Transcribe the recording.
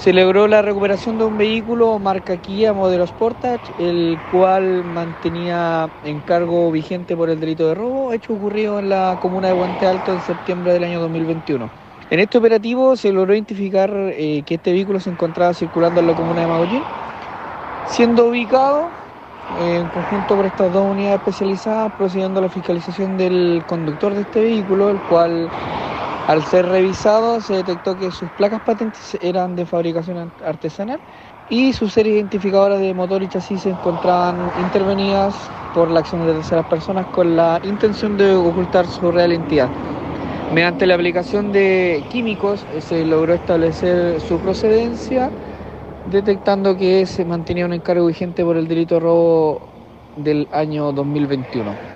Se logró la recuperación de un vehículo marca Kia modelo Sportage, el cual mantenía encargo vigente por el delito de robo, hecho ocurrido en la comuna de Guante Alto en septiembre del año 2021. En este operativo se logró identificar eh, que este vehículo se encontraba circulando en la comuna de Magollín, siendo ubicado en conjunto por estas dos unidades especializadas, procediendo a la fiscalización del conductor de este vehículo, el cual al ser revisado se detectó que sus placas patentes eran de fabricación artesanal y sus series identificadoras de motor y chasis se encontraban intervenidas por la acción de terceras personas con la intención de ocultar su real identidad. Mediante la aplicación de químicos eh, se logró establecer su procedencia, detectando que se mantenía un encargo vigente por el delito de robo del año 2021.